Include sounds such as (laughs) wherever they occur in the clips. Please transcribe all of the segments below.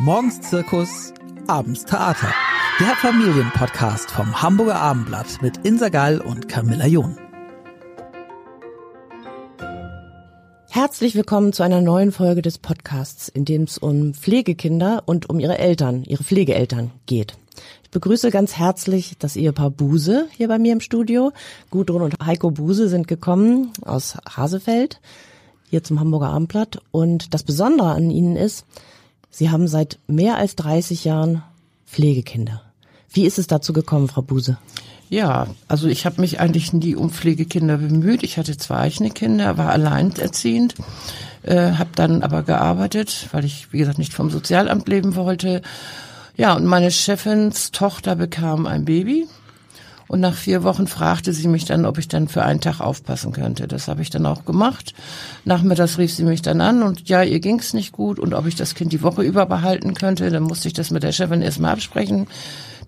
Morgens Zirkus, abends Theater. Der Familienpodcast vom Hamburger Abendblatt mit Insa Gall und Camilla John. Herzlich willkommen zu einer neuen Folge des Podcasts, in dem es um Pflegekinder und um ihre Eltern, ihre Pflegeeltern geht. Ich begrüße ganz herzlich das Ehepaar Buse hier bei mir im Studio. Gudrun und Heiko Buse sind gekommen aus Hasefeld hier zum Hamburger Abendblatt. Und das Besondere an ihnen ist, sie haben seit mehr als 30 Jahren Pflegekinder. Wie ist es dazu gekommen, Frau Buse? Ja, also ich habe mich eigentlich nie um Pflegekinder bemüht. Ich hatte zwei eigene Kinder, war alleinerziehend, äh, habe dann aber gearbeitet, weil ich, wie gesagt, nicht vom Sozialamt leben wollte. Ja, und meine Chefins Tochter bekam ein Baby und nach vier Wochen fragte sie mich dann, ob ich dann für einen Tag aufpassen könnte. Das habe ich dann auch gemacht. Nachmittags rief sie mich dann an und ja, ihr ging's nicht gut und ob ich das Kind die Woche über behalten könnte. Dann musste ich das mit der Chefin erstmal absprechen.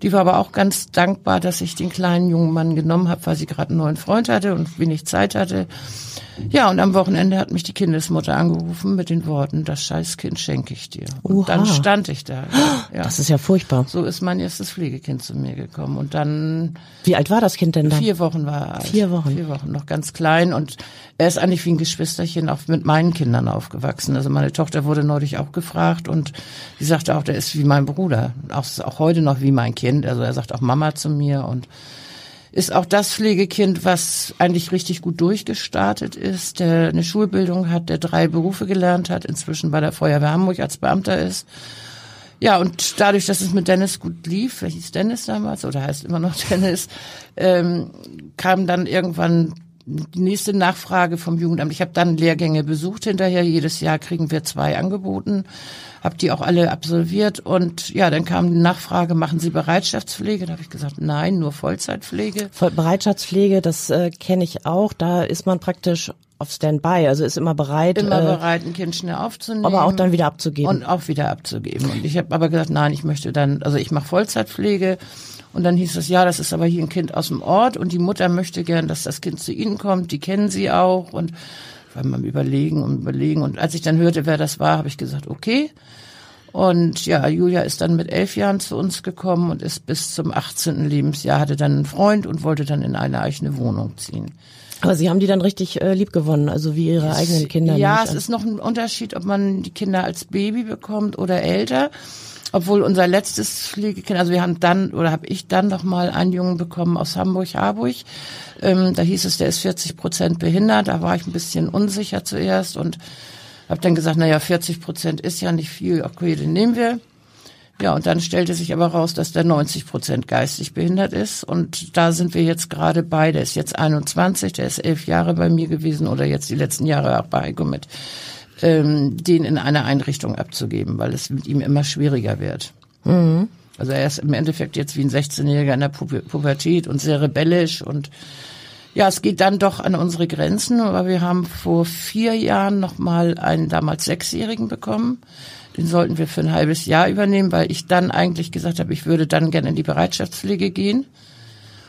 Die war aber auch ganz dankbar, dass ich den kleinen jungen Mann genommen habe, weil sie gerade einen neuen Freund hatte und wenig Zeit hatte. Ja, und am Wochenende hat mich die Kindesmutter angerufen mit den Worten, das Scheißkind schenke ich dir. Und Oha. dann stand ich da. Ja. (gasps) Das ist ja furchtbar. So ist mein erstes Pflegekind zu mir gekommen. Und dann Wie alt war das Kind denn da? vier Wochen war er alt. Vier Wochen. Vier Wochen, noch ganz klein. Und er ist eigentlich wie ein Geschwisterchen auch mit meinen Kindern aufgewachsen. Also meine Tochter wurde neulich auch gefragt und sie sagte auch, der ist wie mein Bruder. Auch, auch heute noch wie mein Kind. Also er sagt auch Mama zu mir und ist auch das Pflegekind, was eigentlich richtig gut durchgestartet ist, der eine Schulbildung hat, der drei Berufe gelernt hat, inzwischen bei der Feuerwehr Hamburg als Beamter ist. Ja, und dadurch, dass es mit Dennis gut lief, hieß Dennis damals oder heißt immer noch (laughs) Dennis, ähm, kam dann irgendwann die nächste Nachfrage vom Jugendamt. Ich habe dann Lehrgänge besucht hinterher. Jedes Jahr kriegen wir zwei angeboten. Habe die auch alle absolviert. Und ja, dann kam die Nachfrage, machen Sie Bereitschaftspflege? Da habe ich gesagt, nein, nur Vollzeitpflege. Voll- Bereitschaftspflege, das äh, kenne ich auch. Da ist man praktisch auf Standby, also ist immer bereit, Immer äh, bereit, ein Kind schnell aufzunehmen. aber auch dann wieder abzugeben. Und auch wieder abzugeben. Und ich habe aber gesagt, nein, ich möchte dann, also ich mache Vollzeitpflege. Und dann hieß es, ja, das ist aber hier ein Kind aus dem Ort und die Mutter möchte gern, dass das Kind zu ihnen kommt. Die kennen sie auch und war mal überlegen und überlegen. Und als ich dann hörte, wer das war, habe ich gesagt, okay. Und ja, Julia ist dann mit elf Jahren zu uns gekommen und ist bis zum 18. Lebensjahr, hatte dann einen Freund und wollte dann in eine eigene Wohnung ziehen. Aber Sie haben die dann richtig äh, lieb gewonnen, also wie Ihre eigenen Kinder. Ja, es ist noch ein Unterschied, ob man die Kinder als Baby bekommt oder älter. Obwohl unser letztes Pflegekind, also wir haben dann oder habe ich dann noch mal einen Jungen bekommen aus Hamburg, Harburg. Ähm, da hieß es, der ist 40 Prozent behindert. Da war ich ein bisschen unsicher zuerst und habe dann gesagt, na ja, 40 Prozent ist ja nicht viel. Okay, den nehmen wir. Ja, und dann stellte sich aber raus, dass der 90 Prozent geistig behindert ist. Und da sind wir jetzt gerade bei. Der ist jetzt 21, der ist elf Jahre bei mir gewesen oder jetzt die letzten Jahre auch bei Heiko mit, ähm, den in eine Einrichtung abzugeben, weil es mit ihm immer schwieriger wird. Also er ist im Endeffekt jetzt wie ein 16-Jähriger in der Pu Pubertät und sehr rebellisch und ja, es geht dann doch an unsere Grenzen, aber wir haben vor vier Jahren noch mal einen damals Sechsjährigen bekommen. Den sollten wir für ein halbes Jahr übernehmen, weil ich dann eigentlich gesagt habe, ich würde dann gerne in die Bereitschaftspflege gehen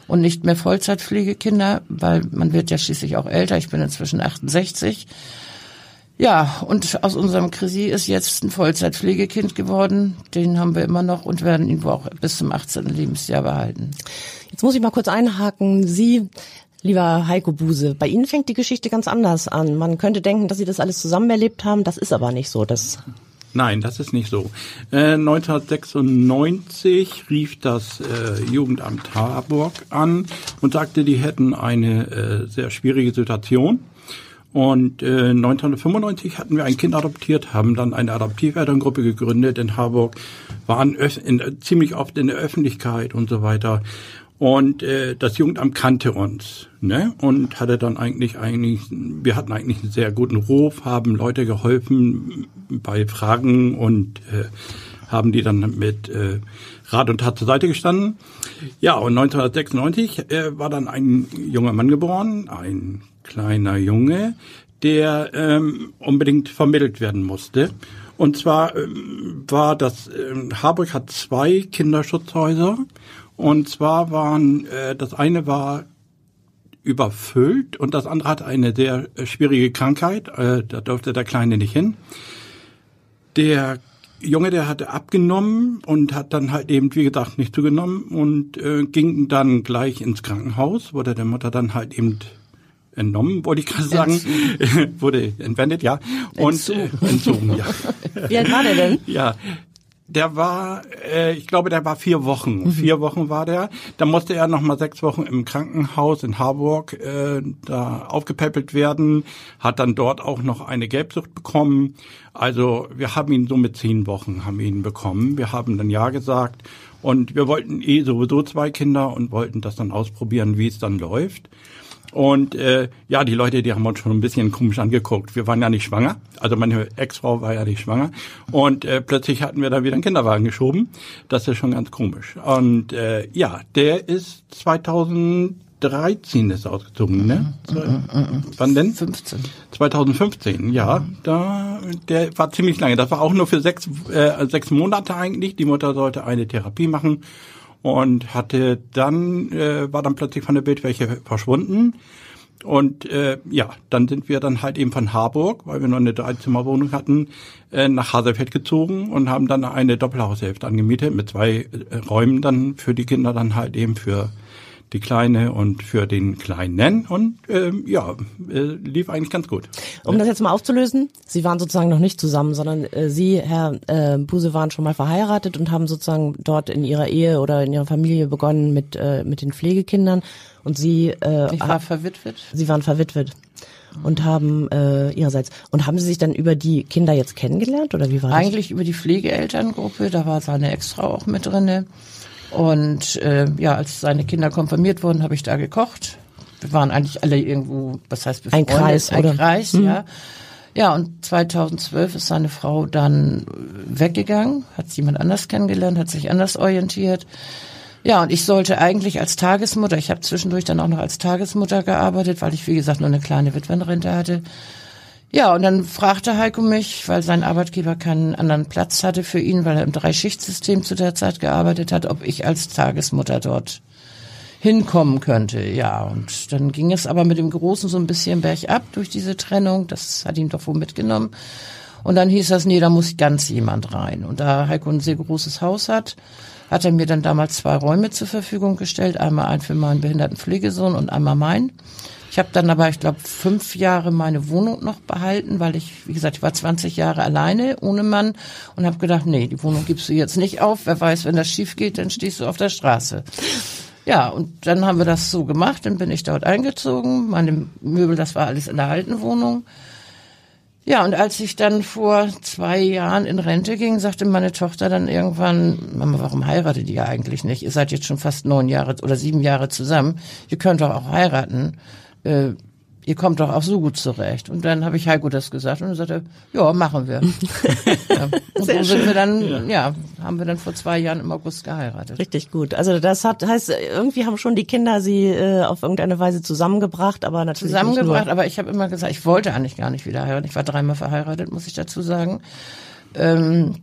und nicht mehr Vollzeitpflegekinder, weil man wird ja schließlich auch älter. Ich bin inzwischen 68. Ja, und aus unserem Krisi ist jetzt ein Vollzeitpflegekind geworden. Den haben wir immer noch und werden ihn auch bis zum 18. Lebensjahr behalten. Jetzt muss ich mal kurz einhaken. Sie, lieber Heiko Buse, bei Ihnen fängt die Geschichte ganz anders an. Man könnte denken, dass Sie das alles zusammen erlebt haben. Das ist aber nicht so. Das Nein, das ist nicht so. Äh, 1996 rief das äh, Jugendamt Harburg an und sagte, die hätten eine äh, sehr schwierige Situation. Und äh, 1995 hatten wir ein Kind adoptiert, haben dann eine Adoptivelterngruppe gegründet in Harburg, waren in, ziemlich oft in der Öffentlichkeit und so weiter. Und äh, das Jugendamt kannte uns, ne? Und hatte dann eigentlich eigentlich, wir hatten eigentlich einen sehr guten Ruf, haben Leute geholfen bei Fragen und äh, haben die dann mit äh, Rat und Tat zur Seite gestanden. Ja, und 1996 äh, war dann ein junger Mann geboren, ein kleiner Junge, der ähm, unbedingt vermittelt werden musste. Und zwar ähm, war das, ähm, Harburg hat zwei Kinderschutzhäuser. Und zwar waren, äh, das eine war überfüllt und das andere hatte eine sehr äh, schwierige Krankheit. Äh, da durfte der Kleine nicht hin. Der Junge, der hatte abgenommen und hat dann halt eben, wie gesagt, nicht zugenommen und äh, ging dann gleich ins Krankenhaus, wurde der Mutter dann halt eben entnommen, wollte ich gerade sagen, (laughs) wurde entwendet, ja. Und Entzogen. Äh, entzogen, ja. Wie alt war der denn? Ja, der war, äh, ich glaube, der war vier Wochen. Vier Wochen war der. Da musste er noch mal sechs Wochen im Krankenhaus in Harburg äh, da aufgepäppelt werden. Hat dann dort auch noch eine Gelbsucht bekommen. Also wir haben ihn so mit zehn Wochen haben ihn bekommen. Wir haben dann ja gesagt und wir wollten eh sowieso zwei Kinder und wollten das dann ausprobieren, wie es dann läuft. Und äh, ja, die Leute, die haben uns schon ein bisschen komisch angeguckt. Wir waren ja nicht schwanger, also meine Ex-Frau war ja nicht schwanger. Und äh, plötzlich hatten wir da wieder einen Kinderwagen geschoben. Das ist schon ganz komisch. Und äh, ja, der ist 2013 ist ausgezogen, ne? Wann denn? 15. 2015, ja, da der war ziemlich lange. Das war auch nur für sechs äh, sechs Monate eigentlich. Die Mutter sollte eine Therapie machen und hatte dann äh, war dann plötzlich von der Bildfläche verschwunden. Und äh, ja, dann sind wir dann halt eben von Harburg, weil wir noch eine Dreizimmerwohnung hatten, äh, nach Haselfeld gezogen und haben dann eine Doppelhaushälfte angemietet mit zwei äh, Räumen dann für die Kinder dann halt eben für die Kleine und für den Kleinen und ähm, ja, äh, lief eigentlich ganz gut. Um das jetzt mal aufzulösen, Sie waren sozusagen noch nicht zusammen, sondern äh, Sie, Herr äh, Buse, waren schon mal verheiratet und haben sozusagen dort in Ihrer Ehe oder in Ihrer Familie begonnen mit äh, mit den Pflegekindern und Sie äh, Ich war verwitwet. Sie waren verwitwet und haben äh, ihrerseits und haben Sie sich dann über die Kinder jetzt kennengelernt oder wie war das? Eigentlich über die Pflegeelterngruppe, da war seine Ex-Frau auch mit drinne. Und äh, ja, als seine Kinder konfirmiert wurden, habe ich da gekocht. Wir waren eigentlich alle irgendwo, was heißt Ein befreundet? Kreis, Ein oder? Kreis, ja. Ja, und 2012 ist seine Frau dann weggegangen, hat jemand anders kennengelernt, hat sich anders orientiert. Ja, und ich sollte eigentlich als Tagesmutter, ich habe zwischendurch dann auch noch als Tagesmutter gearbeitet, weil ich, wie gesagt, nur eine kleine Witwenrente hatte. Ja, und dann fragte Heiko mich, weil sein Arbeitgeber keinen anderen Platz hatte für ihn, weil er im Dreischichtsystem zu der Zeit gearbeitet hat, ob ich als Tagesmutter dort hinkommen könnte. Ja, und dann ging es aber mit dem Großen so ein bisschen bergab durch diese Trennung. Das hat ihn doch wohl mitgenommen. Und dann hieß das, nee, da muss ganz jemand rein. Und da Heiko ein sehr großes Haus hat, hat er mir dann damals zwei Räume zur Verfügung gestellt. Einmal einen für meinen behinderten Pflegesohn und einmal meinen. Ich habe dann aber, ich glaube, fünf Jahre meine Wohnung noch behalten, weil ich, wie gesagt, ich war 20 Jahre alleine ohne Mann und habe gedacht, nee, die Wohnung gibst du jetzt nicht auf. Wer weiß, wenn das schief geht, dann stehst du auf der Straße. Ja, und dann haben wir das so gemacht, dann bin ich dort eingezogen. Meine Möbel, das war alles in der alten Wohnung. Ja, und als ich dann vor zwei Jahren in Rente ging, sagte meine Tochter dann irgendwann, Mama, warum heiratet ihr eigentlich nicht? Ihr seid jetzt schon fast neun Jahre oder sieben Jahre zusammen. Ihr könnt doch auch heiraten. Äh, ihr kommt doch auch so gut zurecht. Und dann habe ich Heiko das gesagt und er sagte, ja, machen wir. (laughs) ja. Und so sind wir dann, ja. haben wir dann vor zwei Jahren im August geheiratet. Richtig gut. Also das hat heißt irgendwie haben schon die Kinder sie äh, auf irgendeine Weise zusammengebracht, aber natürlich zusammengebracht, aber ich habe immer gesagt, ich wollte eigentlich gar nicht wieder heiraten. Ich war dreimal verheiratet, muss ich dazu sagen. Ähm,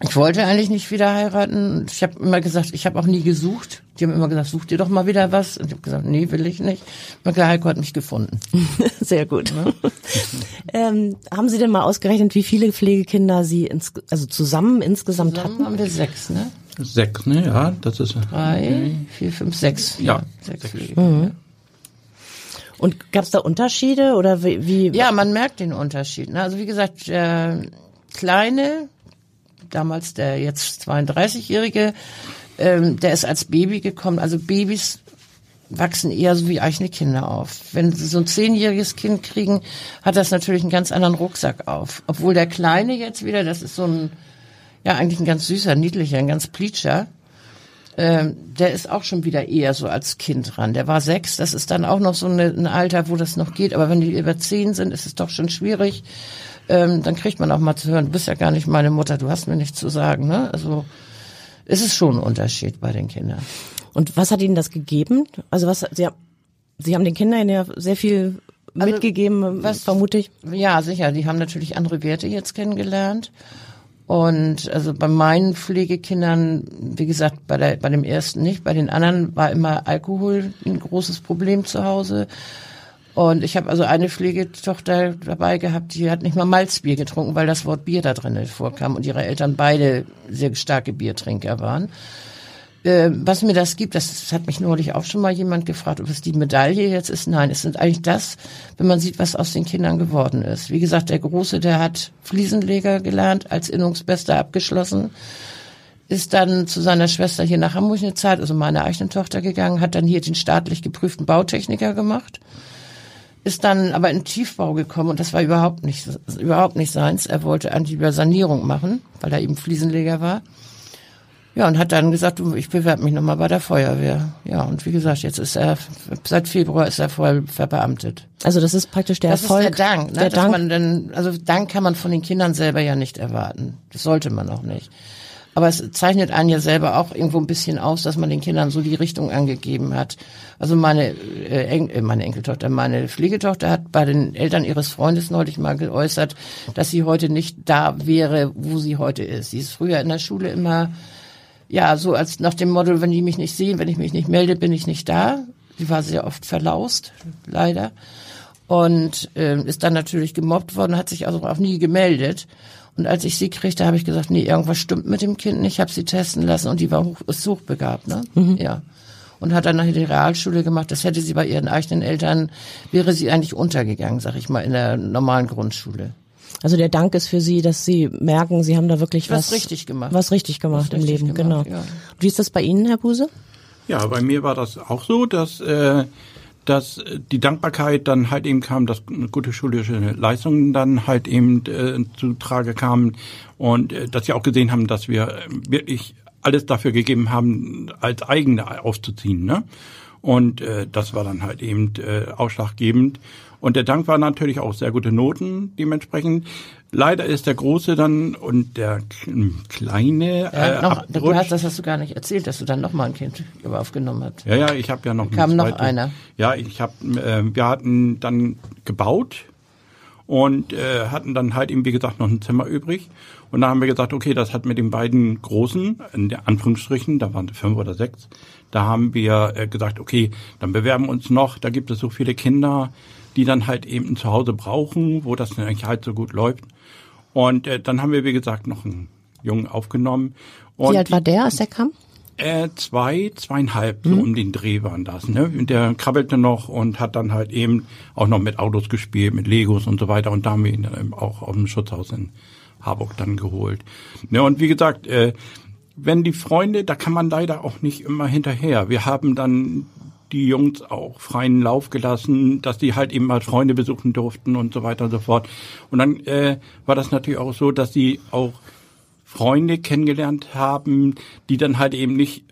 ich wollte eigentlich nicht wieder heiraten. Ich habe immer gesagt, ich habe auch nie gesucht. Die haben immer gesagt, such dir doch mal wieder was. Und ich habe gesagt, nee, will ich nicht. Gesagt, Heiko hat mich gefunden. (laughs) Sehr gut. (laughs) ähm, haben Sie denn mal ausgerechnet, wie viele Pflegekinder Sie ins, also zusammen insgesamt Zusammen hatten? haben wir sechs, ne? Sechs, ne? Ja, das ist Drei, vier, fünf, sechs. Ja. sechs Pflegekinder. Und gab es da Unterschiede oder wie? wie Ja, man merkt den Unterschied. Ne? Also wie gesagt, der Kleine, damals der jetzt 32-Jährige, ähm, der ist als Baby gekommen. Also Babys wachsen eher so wie eigene Kinder auf. Wenn sie so ein zehnjähriges Kind kriegen, hat das natürlich einen ganz anderen Rucksack auf. Obwohl der Kleine jetzt wieder, das ist so ein, ja eigentlich ein ganz süßer, niedlicher, ein ganz Pleatscher, ähm, der ist auch schon wieder eher so als Kind dran. Der war sechs, das ist dann auch noch so eine, ein Alter, wo das noch geht. Aber wenn die über zehn sind, ist es doch schon schwierig. Ähm, dann kriegt man auch mal zu hören, du bist ja gar nicht meine Mutter, du hast mir nichts zu sagen. Ne? Also es ist schon ein Unterschied bei den Kindern. Und was hat Ihnen das gegeben? Also was Sie haben, Sie haben den Kindern ja sehr viel Also, mitgegeben, was- vermute ich. Ja, sicher. Die haben natürlich andere Werte jetzt kennengelernt. Und also bei meinen Pflegekindern, wie gesagt, bei, der, bei dem ersten nicht, bei den anderen war immer Alkohol ein großes Problem zu Hause. Und ich habe also eine Pflegetochter dabei gehabt, die hat nicht mal Malzbier getrunken, weil das Wort Bier da drin vorkam und ihre Eltern beide sehr starke Biertrinker waren. Äh, was mir das gibt, das hat mich neulich auch schon mal jemand gefragt, ob es die Medaille jetzt ist. Nein, es sind eigentlich das, wenn man sieht, was aus den Kindern geworden ist. Wie gesagt, der Große, der hat Fliesenleger gelernt, als Innungsbester abgeschlossen ist dann zu seiner Schwester hier nach Hamburg eine Zeit, also meine eigene Tochter gegangen, hat dann hier den staatlich geprüften Bautechniker gemacht, ist dann aber in Tiefbau gekommen und das war überhaupt nicht, überhaupt nicht seins. Er wollte eigentlich über Sanierung machen, weil er eben Fliesenleger war. Ja, und hat dann gesagt, du, ich bewerbe mich nochmal bei der Feuerwehr. Ja, und wie gesagt, jetzt ist er, seit Februar ist er voll verbeamtet. Also das ist praktisch der das Erfolg. Ist der Dank, ne? Der Dank. Man dann, also Dank kann man von den Kindern selber ja nicht erwarten. Das sollte man auch nicht. Aber es zeichnet einen ja selber auch irgendwo ein bisschen aus, dass man den Kindern so die Richtung angegeben hat. Also meine, äh, Eng äh, meine Enkeltochter, meine Pflegetochter hat bei den Eltern ihres Freundes neulich mal geäußert, dass sie heute nicht da wäre, wo sie heute ist. Sie ist früher in der Schule immer, ja, so als nach dem Motto, wenn die mich nicht sehen, wenn ich mich nicht melde, bin ich nicht da. Sie war sehr oft verlaust, leider. Und äh, ist dann natürlich gemobbt worden, hat sich also auch nie gemeldet. Und als ich sie kriegte, habe ich gesagt, nee, irgendwas stimmt mit dem Kind nicht. Ich habe sie testen lassen und die war hoch, ist hochbegabt, ne? Mhm. Ja. Und hat dann nachher die Realschule gemacht. Das hätte sie bei ihren eigenen Eltern, wäre sie eigentlich untergegangen, sag ich mal, in der normalen Grundschule. Also der Dank ist für Sie, dass Sie merken, Sie haben da wirklich was, was richtig gemacht. Was richtig gemacht was im richtig Leben, gemacht, genau. Ja. Wie ist das bei Ihnen, Herr Buse? Ja, bei mir war das auch so, dass äh, dass die Dankbarkeit dann halt eben kam, dass gute schulische Leistungen dann halt eben äh, zu Trage kamen und äh, dass sie auch gesehen haben, dass wir wirklich alles dafür gegeben haben, als eigene aufzuziehen. Ne? Und äh, das war dann halt eben äh, ausschlaggebend. Und der Dank war natürlich auch sehr gute Noten dementsprechend. Leider ist der Große dann und der Kleine. Ja, äh, noch, du hast, das hast du gar nicht erzählt, dass du dann noch mal ein Kind aufgenommen hast. Ja, ja, ich habe ja noch. Kam noch einer. Ja, ich habe. Äh, wir hatten dann gebaut und äh, hatten dann halt eben wie gesagt noch ein Zimmer übrig. Und da haben wir gesagt, okay, das hat mit den beiden Großen, in der Anführungsstrichen, da waren fünf oder sechs, da haben wir äh, gesagt, okay, dann bewerben wir uns noch, da gibt es so viele Kinder, die dann halt eben zu Hause brauchen, wo das eigentlich halt so gut läuft. Und äh, dann haben wir, wie gesagt, noch einen Jungen aufgenommen. Und wie alt war der, als er kam? Äh, zwei, zweieinhalb, mhm. so um den Dreh waren das. Ne? Und der krabbelte noch und hat dann halt eben auch noch mit Autos gespielt, mit Legos und so weiter. Und da haben wir ihn dann eben auch aus dem Schutzhaus in Harburg dann geholt. Ne? Und wie gesagt, äh, wenn die Freunde, da kann man leider auch nicht immer hinterher. Wir haben dann die Jungs auch freien Lauf gelassen, dass die halt eben mal Freunde besuchen durften und so weiter und so fort. Und dann äh, war das natürlich auch so, dass sie auch Freunde kennengelernt haben, die dann halt eben nicht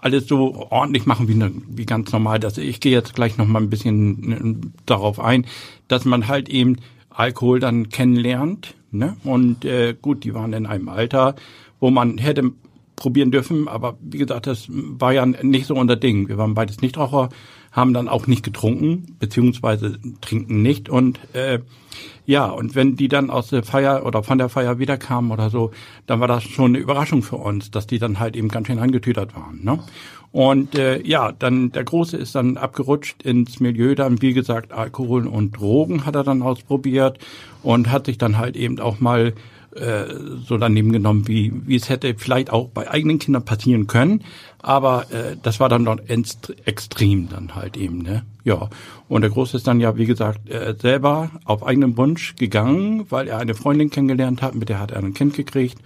alles so ordentlich machen wie, ne, wie ganz normal. Das, ich gehe jetzt gleich noch mal ein bisschen äh, darauf ein, dass man halt eben Alkohol dann kennenlernt. Ne? Und äh, gut, die waren in einem Alter, wo man hätte probieren dürfen. Aber wie gesagt, das war ja nicht so unser Ding. Wir waren beides Nichtraucher, haben dann auch nicht getrunken, beziehungsweise trinken nicht. Und äh, ja, und wenn die dann aus der Feier oder von der Feier wiederkamen oder so, dann war das schon eine Überraschung für uns, dass die dann halt eben ganz schön angetütert waren. Ne? Und äh, ja, dann der Große ist dann abgerutscht ins Milieu, dann wie gesagt Alkohol und Drogen hat er dann ausprobiert und hat sich dann halt eben auch mal äh, so daneben genommen, wie, wie es hätte vielleicht auch bei eigenen Kindern passieren können. Aber äh, das war dann noch extrem dann halt eben, ne? Ja. Und der Große ist dann ja, wie gesagt, äh, selber auf eigenen Wunsch gegangen, weil er eine Freundin kennengelernt hat, mit der hat er ein Kind gekriegt.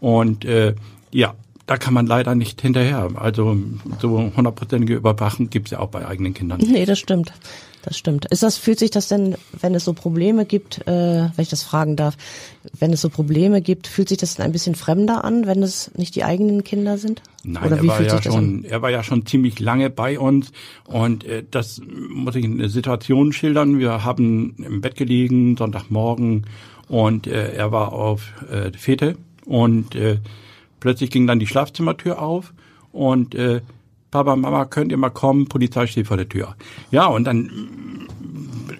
Und äh, ja, da kann man leider nicht hinterher. Also so hundertprozentige Überwachung gibt's ja auch bei eigenen Kindern. Nee, das stimmt. Das stimmt. Ist das, fühlt sich das denn, wenn es so Probleme gibt, äh, wenn ich das fragen darf, wenn es so Probleme gibt, fühlt sich das denn ein bisschen fremder an, wenn es nicht die eigenen Kinder sind? Nein, Oder wie er war fühlt ja sich das schon, an? er war ja schon ziemlich lange bei uns und äh, das muss ich eine Situation schildern. Wir haben im Bett gelegen, Sonntagmorgen und äh, er war auf äh, Fete und äh, plötzlich ging dann die Schlafzimmertür auf und äh, Papa, Mama, könnt ihr mal kommen? Polizei steht vor der Tür. Ja, und dann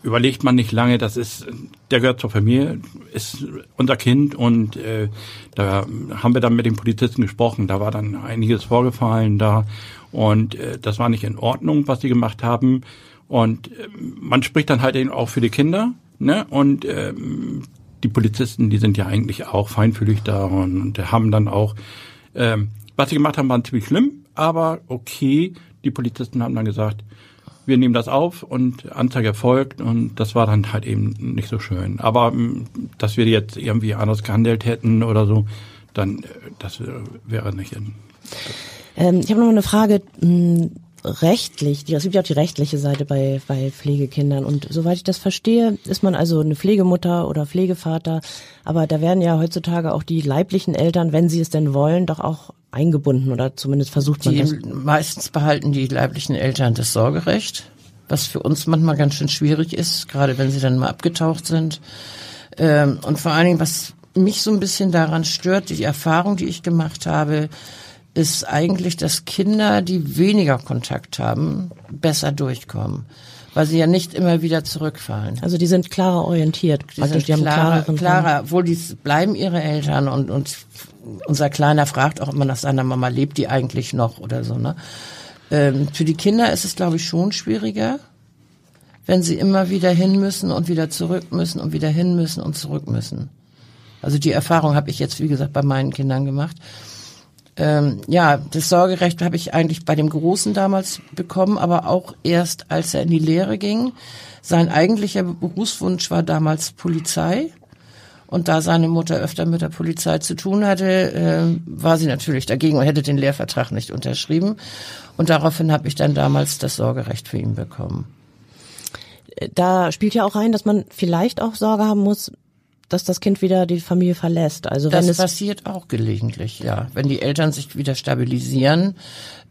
überlegt man nicht lange, das ist, der gehört zur Familie, ist unser Kind und äh, da haben wir dann mit dem Polizisten gesprochen. Da war dann einiges vorgefallen da und äh, das war nicht in Ordnung, was sie gemacht haben. Und äh, man spricht dann halt eben auch für die Kinder, ne? Und ähm, die Polizisten, die sind ja eigentlich auch feinfühlig da und, haben dann auch, ähm, was sie gemacht haben, war ziemlich schlimm, aber okay, die Polizisten haben dann gesagt, wir nehmen das auf und Anzeige erfolgt und das war dann halt eben nicht so schön. Aber ähm, dass wir jetzt irgendwie anders gehandelt hätten oder so, dann äh, das wäre nicht. Ähm, ich habe noch eine Frage. Rechtlich, es gibt ja auch die rechtliche Seite bei, bei Pflegekindern und soweit ich das verstehe, ist man also eine Pflegemutter oder Pflegevater, aber da werden ja heutzutage auch die leiblichen Eltern, wenn sie es denn wollen, doch auch eingebunden oder zumindest versucht man die, das. Meistens behalten die leiblichen Eltern das Sorgerecht, was für uns manchmal ganz schön schwierig ist, gerade wenn sie dann mal abgetaucht sind. Ähm, und vor allen Dingen, was mich so ein bisschen daran stört, die Erfahrung, die ich gemacht habe, ist eigentlich, dass Kinder, die weniger Kontakt haben, besser durchkommen. Weil sie ja nicht immer wieder zurückfallen. Also die sind klarer orientiert. Die, also sind die klarer, klarer, obwohl die bleiben ihre Eltern und, und unser Kleiner fragt auch immer nach seiner Mama, lebt die eigentlich noch oder so, ne? Ähm, für die Kinder ist es, glaube ich, schon schwieriger, wenn sie immer wieder hin müssen und wieder zurück müssen und wieder hin müssen und zurück müssen. Also die Erfahrung habe ich jetzt, wie gesagt, bei meinen Kindern gemacht ähm, ja, das Sorgerecht habe ich eigentlich bei dem Großen damals bekommen, aber auch erst, als er in die Lehre ging. Sein eigentlicher Berufswunsch war damals Polizei. Und da seine Mutter öfter mit der Polizei zu tun hatte, äh, war sie natürlich dagegen und hätte den Lehrvertrag nicht unterschrieben. Und daraufhin habe ich dann damals das Sorgerecht für ihn bekommen. Da spielt ja auch rein, dass man vielleicht auch Sorge haben muss, dass das Kind wieder die Familie verlässt. Also das wenn es passiert auch gelegentlich, ja. Wenn die Eltern sich wieder stabilisieren.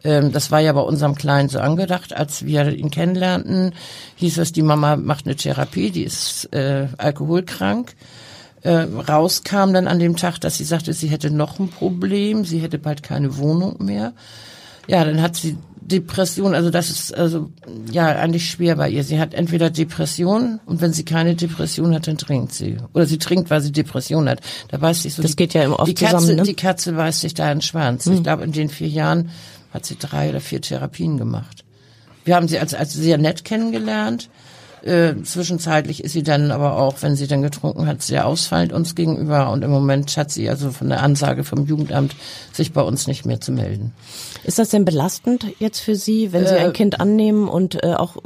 Ähm, das war ja bei unserem Kleinen so angedacht, als wir ihn kennenlernten, hieß es, die Mama macht eine Therapie, die ist äh, alkoholkrank. Äh, rauskam dann an dem Tag, dass sie sagte, sie hätte noch ein Problem, sie hätte bald keine Wohnung mehr. Ja, dann hat sie Depression, also das ist also ja eigentlich schwer bei ihr. Sie hat entweder Depression und wenn sie keine Depression hat, dann trinkt sie. Oder sie trinkt, weil sie Depression hat. Da weiß sich so. Das die, geht ja immer oft die Katze, zusammen. Ne? Die Katze weiß sich da einen Schwanz. Mhm. Ich glaube, in den vier Jahren hat sie drei oder vier Therapien gemacht. Wir haben sie als, als sehr nett kennengelernt. Äh, zwischenzeitlich ist sie dann aber auch, wenn sie dann getrunken hat, sehr ausfallend uns gegenüber. Und im Moment hat sie also von der Ansage vom Jugendamt, sich bei uns nicht mehr zu melden. Ist das denn belastend jetzt für Sie, wenn Sie äh, ein Kind annehmen und äh, auch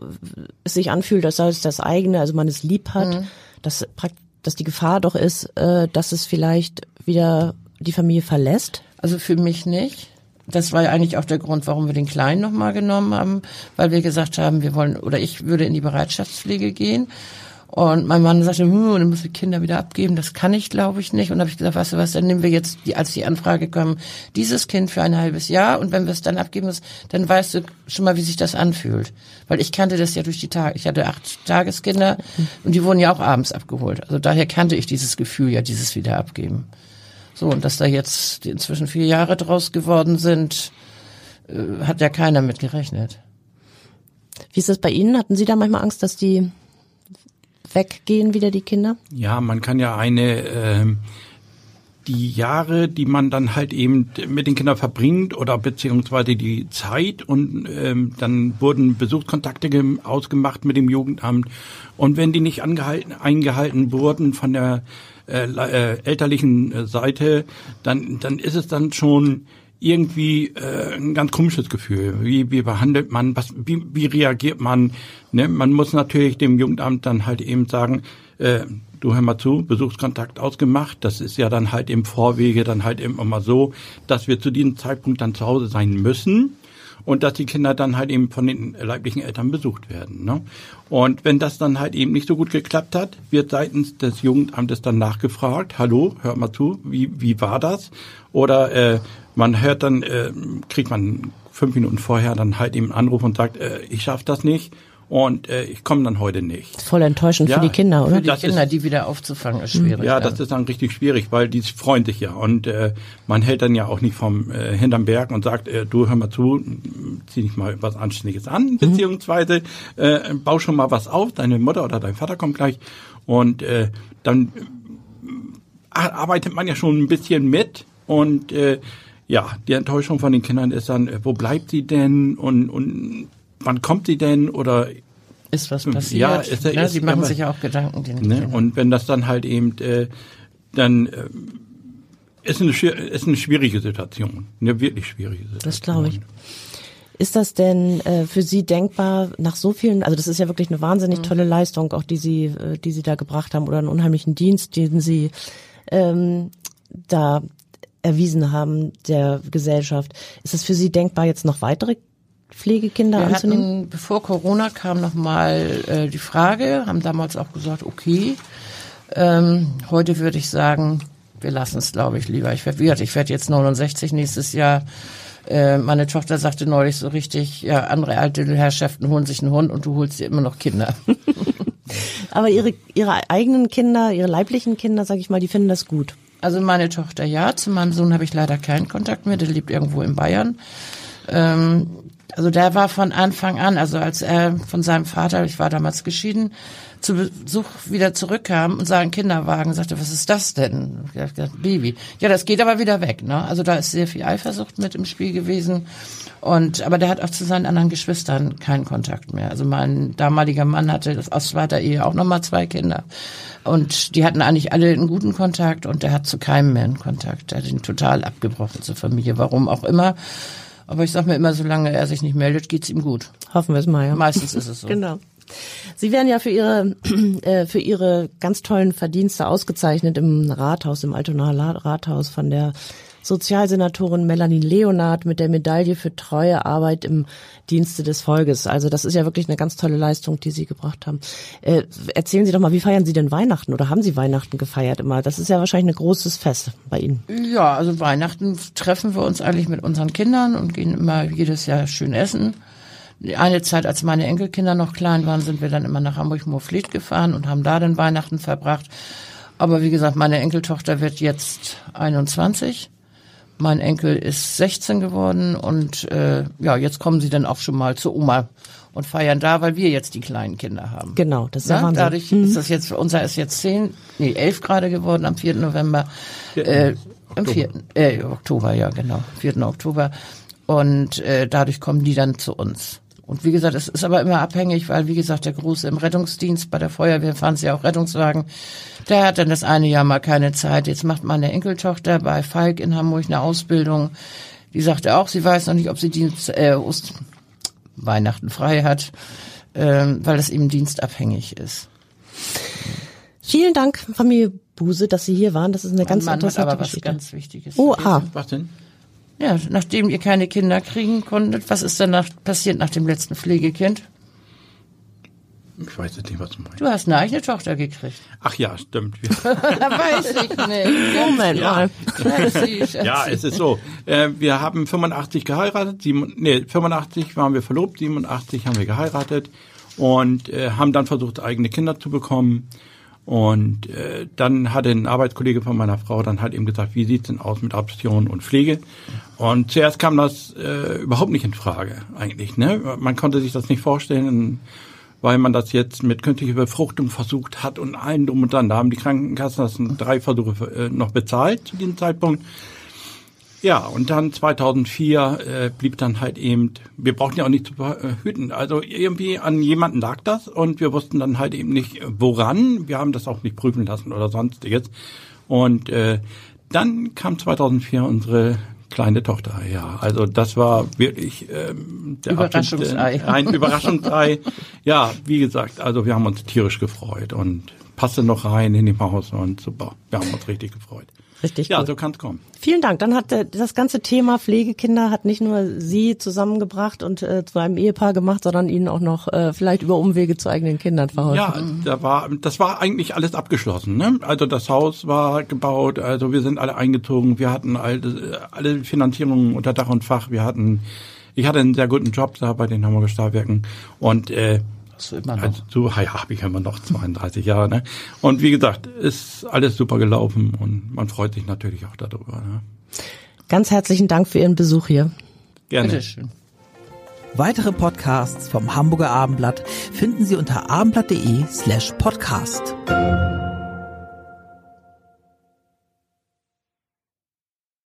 es sich anfühlt, dass es das eigene, also man es lieb hat, mhm. dass, dass die Gefahr doch ist, äh, dass es vielleicht wieder die Familie verlässt? Also für mich nicht das war ja eigentlich auch der Grund, warum wir den Kleinen nochmal genommen haben, weil wir gesagt haben, wir wollen, oder ich würde in die Bereitschaftspflege gehen. Und mein Mann sagte, hm, dann muss ich Kinder wieder abgeben. Das kann ich, glaube ich, nicht. Und habe ich gesagt, weißt du was, dann nehmen wir jetzt, die, als die Anfrage kam, dieses Kind für ein halbes Jahr. Und wenn wir es dann abgeben müssen, dann weißt du schon mal, wie sich das anfühlt. Weil ich kannte das ja durch die Tage. Ich hatte acht Tageskinder und die wurden ja auch abends abgeholt. Also daher kannte ich dieses Gefühl ja, dieses wieder abgeben. So, und dass da jetzt inzwischen vier Jahre draus geworden sind, äh, hat ja keiner mit gerechnet. Wie ist das bei Ihnen? Hatten Sie da manchmal Angst, dass die weggehen wieder, die Kinder? Ja, man kann ja eine, äh, die Jahre, die man dann halt eben mit den Kindern verbringt oder beziehungsweise die Zeit und ähm, dann wurden Besuchskontakte ausgemacht mit dem Jugendamt und wenn die nicht angehalten, eingehalten wurden von der äh, äh, elterlichen Seite, dann, dann ist es dann schon irgendwie äh, ein ganz komisches Gefühl. Wie, wie behandelt man, was, wie, wie reagiert man? Ne? Man muss natürlich dem Jugendamt dann halt eben sagen, äh, du hör mal zu, Besuchskontakt ausgemacht. Das ist ja dann halt im Vorwege dann halt immer mal so, dass wir zu diesem Zeitpunkt dann zu Hause sein müssen und dass die Kinder dann halt eben von den leiblichen Eltern besucht werden. Ne? Und wenn das dann halt eben nicht so gut geklappt hat, wird seitens des Jugendamtes dann nachgefragt, hallo, hört mal zu, wie, wie war das? Oder äh, man hört dann, äh, kriegt man fünf Minuten vorher dann halt eben einen Anruf und sagt, äh, ich schaff das nicht und äh, ich komme dann heute nicht. Voll enttäuschend ja, für die Kinder, oder? Für die das Kinder, ist, die wieder aufzufangen, ist schwierig. Ja, das ist dann richtig schwierig, weil die freuen sich ja und äh, man hält dann ja auch nicht vom äh, hinterm Berg und sagt, äh, du hör mal zu, zieh dich mal was Anständiges an, mhm. beziehungsweise äh, bau schon mal was auf, deine Mutter oder dein Vater kommt gleich und äh, dann äh, arbeitet man ja schon ein bisschen mit und äh, ja, die Enttäuschung von den Kindern ist dann, äh, wo bleibt sie denn und, und wann kommt sie denn oder Ist was Hm, passiert? ja, ist er- ne? ist- Sie machen aber- sich ja auch Gedanken. Den Ne? Kindern. Und wenn das dann halt eben, äh, dann äh, ist, eine, ist eine schwierige Situation. Eine wirklich schwierige Situation. Das glaube ich. Ist das denn äh, für Sie denkbar nach so vielen, also das ist ja wirklich eine wahnsinnig tolle Leistung, auch die Sie, äh, die Sie da gebracht haben oder einen unheimlichen Dienst, den Sie ähm, da erwiesen haben der Gesellschaft. Ist es für Sie denkbar, jetzt noch weitere Pflegekinder Wir anzunehmen? hatten, bevor Corona kam, nochmal äh, die Frage, haben damals auch gesagt, okay, ähm, heute würde ich sagen, wir lassen es, glaube ich, lieber. Ich werde ich werd jetzt 69 nächstes Jahr. Äh, meine Tochter sagte neulich so richtig, ja, andere alte Herrschaften holen sich einen Hund und du holst dir immer noch Kinder. (laughs) Aber Ihre, Ihre eigenen Kinder, Ihre leiblichen Kinder, sage ich mal, die finden das gut. Also meine Tochter ja, zu meinem Sohn habe ich leider keinen Kontakt mehr, der lebt irgendwo in Bayern. Ähm, also der war von Anfang an, also als er von seinem Vater, ich war damals geschieden, zu Besuch wieder zurückkam und sah einen Kinderwagen, sagte, was ist das denn? Gesagt, Baby. Ja, das geht aber wieder weg, ne? Also da ist sehr viel Eifersucht mit im Spiel gewesen. Und, aber der hat auch zu seinen anderen Geschwistern keinen Kontakt mehr. Also mein damaliger Mann hatte aus zweiter Ehe auch nochmal zwei Kinder. Und die hatten eigentlich alle einen guten Kontakt und der hat zu keinem mehr einen Kontakt. Der hat ihn total abgebrochen zur Familie, warum auch immer. Aber ich sag mir immer, solange er sich nicht meldet, geht's ihm gut. Hoffen wir es mal, ja. Meistens ist es (laughs) so. Genau. Sie werden ja für Ihre (clears throat) äh, für Ihre ganz tollen Verdienste ausgezeichnet im Rathaus, im Altonaer Rathaus von der Sozialsenatorin Melanie Leonard mit der Medaille für treue Arbeit im Dienste des Volkes. Also das ist ja wirklich eine ganz tolle Leistung, die Sie gebracht haben. Äh, erzählen Sie doch mal, wie feiern Sie denn Weihnachten oder haben Sie Weihnachten gefeiert immer? Das ist ja wahrscheinlich ein großes Fest bei Ihnen. Ja, also Weihnachten treffen wir uns eigentlich mit unseren Kindern und gehen immer jedes Jahr schön essen. Eine Zeit, als meine Enkelkinder noch klein waren, sind wir dann immer nach Hamburg-Moorfleet gefahren und haben da den Weihnachten verbracht. Aber wie gesagt, meine Enkeltochter wird jetzt 21. Mein Enkel ist 16 geworden und äh, ja, jetzt kommen sie dann auch schon mal zu Oma und feiern da, weil wir jetzt die kleinen Kinder haben. Genau, das ist ja? Wahnsinn. Dadurch ist das jetzt, unser ist jetzt zehn, nee, elf gerade geworden am 4. November. Äh, am 4. Äh, Oktober, ja, genau. 4. Oktober. Und äh, dadurch kommen die dann zu uns. Und wie gesagt, es ist aber immer abhängig, weil wie gesagt, der Große im Rettungsdienst bei der Feuerwehr fahren sie auch Rettungswagen. Der hat dann das eine Jahr mal keine Zeit. Jetzt macht meine Enkeltochter bei Falk in Hamburg eine Ausbildung. Die sagte auch, sie weiß noch nicht, ob sie Dienst, äh, Ost Weihnachten frei hat, ähm, weil das eben dienstabhängig ist. Vielen Dank, Familie Buse, dass Sie hier waren. Das ist eine ganz Mein Mann hat interessante aber was Geschichte. ganz Wichtiges. Oh, ah, Was denn? Ja, nachdem ihr keine Kinder kriegen konntet, was ist danach passiert nach dem letzten Pflegekind? Ich weiß jetzt nicht, was du meinst. Du hast eine eigene Tochter gekriegt. Ach ja, stimmt. (laughs) Da weiß ich nicht. Moment mal. Ja, es ist so. Äh, wir haben 85 geheiratet, nee, 85 waren wir verlobt, 87 haben wir geheiratet und äh, haben dann versucht, eigene Kinder zu bekommen. Und äh, dann hatte ein Arbeitskollege von meiner Frau dann halt eben gesagt, wie sieht's denn aus mit Adoption und Pflege? Und zuerst kam das äh, überhaupt nicht in Frage eigentlich. Ne? Man konnte sich das nicht vorstellen, weil man das jetzt mit künstlicher Befruchtung versucht hat und allen drum und dran. Da haben die Krankenkassen das drei Versuche äh, noch bezahlt zu diesem Zeitpunkt. Ja, und dann 2004 äh, blieb dann halt eben, wir brauchten ja auch nicht zu verhüten. Also irgendwie an jemanden lag das und wir wussten dann halt eben nicht, woran. Wir haben das auch nicht prüfen lassen oder sonstiges. Und äh, dann kam 2004 unsere kleine Tochter. Ja, also das war wirklich ähm, der Überraschungsei. absolute- ein (laughs) Überraschungsei. ja, wie gesagt, also wir haben uns tierisch gefreut und passte noch rein in die Maus und super. Wir haben uns richtig gefreut. Richtig Ja, gut. so kann's kommen. Vielen Dank. Dann hat das ganze Thema Pflegekinder hat nicht nur Sie zusammengebracht und äh, zu einem Ehepaar gemacht, sondern Ihnen auch noch äh, vielleicht über Umwege zu eigenen Kindern verholfen. Ja, da war, das war eigentlich alles abgeschlossen. Ne? Also das Haus war gebaut, also wir sind alle eingezogen, wir hatten alle, alle Finanzierungen unter Dach und Fach, wir hatten, ich hatte einen sehr guten Job da bei den Hamburger Stahlwerken und äh, Hast du immer noch. also, so, ja, habe ich immer noch 32 Jahre. Ne? Und wie gesagt, ist alles super gelaufen und man freut sich natürlich auch darüber. Ne? Ganz herzlichen Dank für Ihren Besuch hier. Gerne. Bitteschön. Weitere Podcasts vom Hamburger Abendblatt finden Sie unter abendblatt.de slash podcast.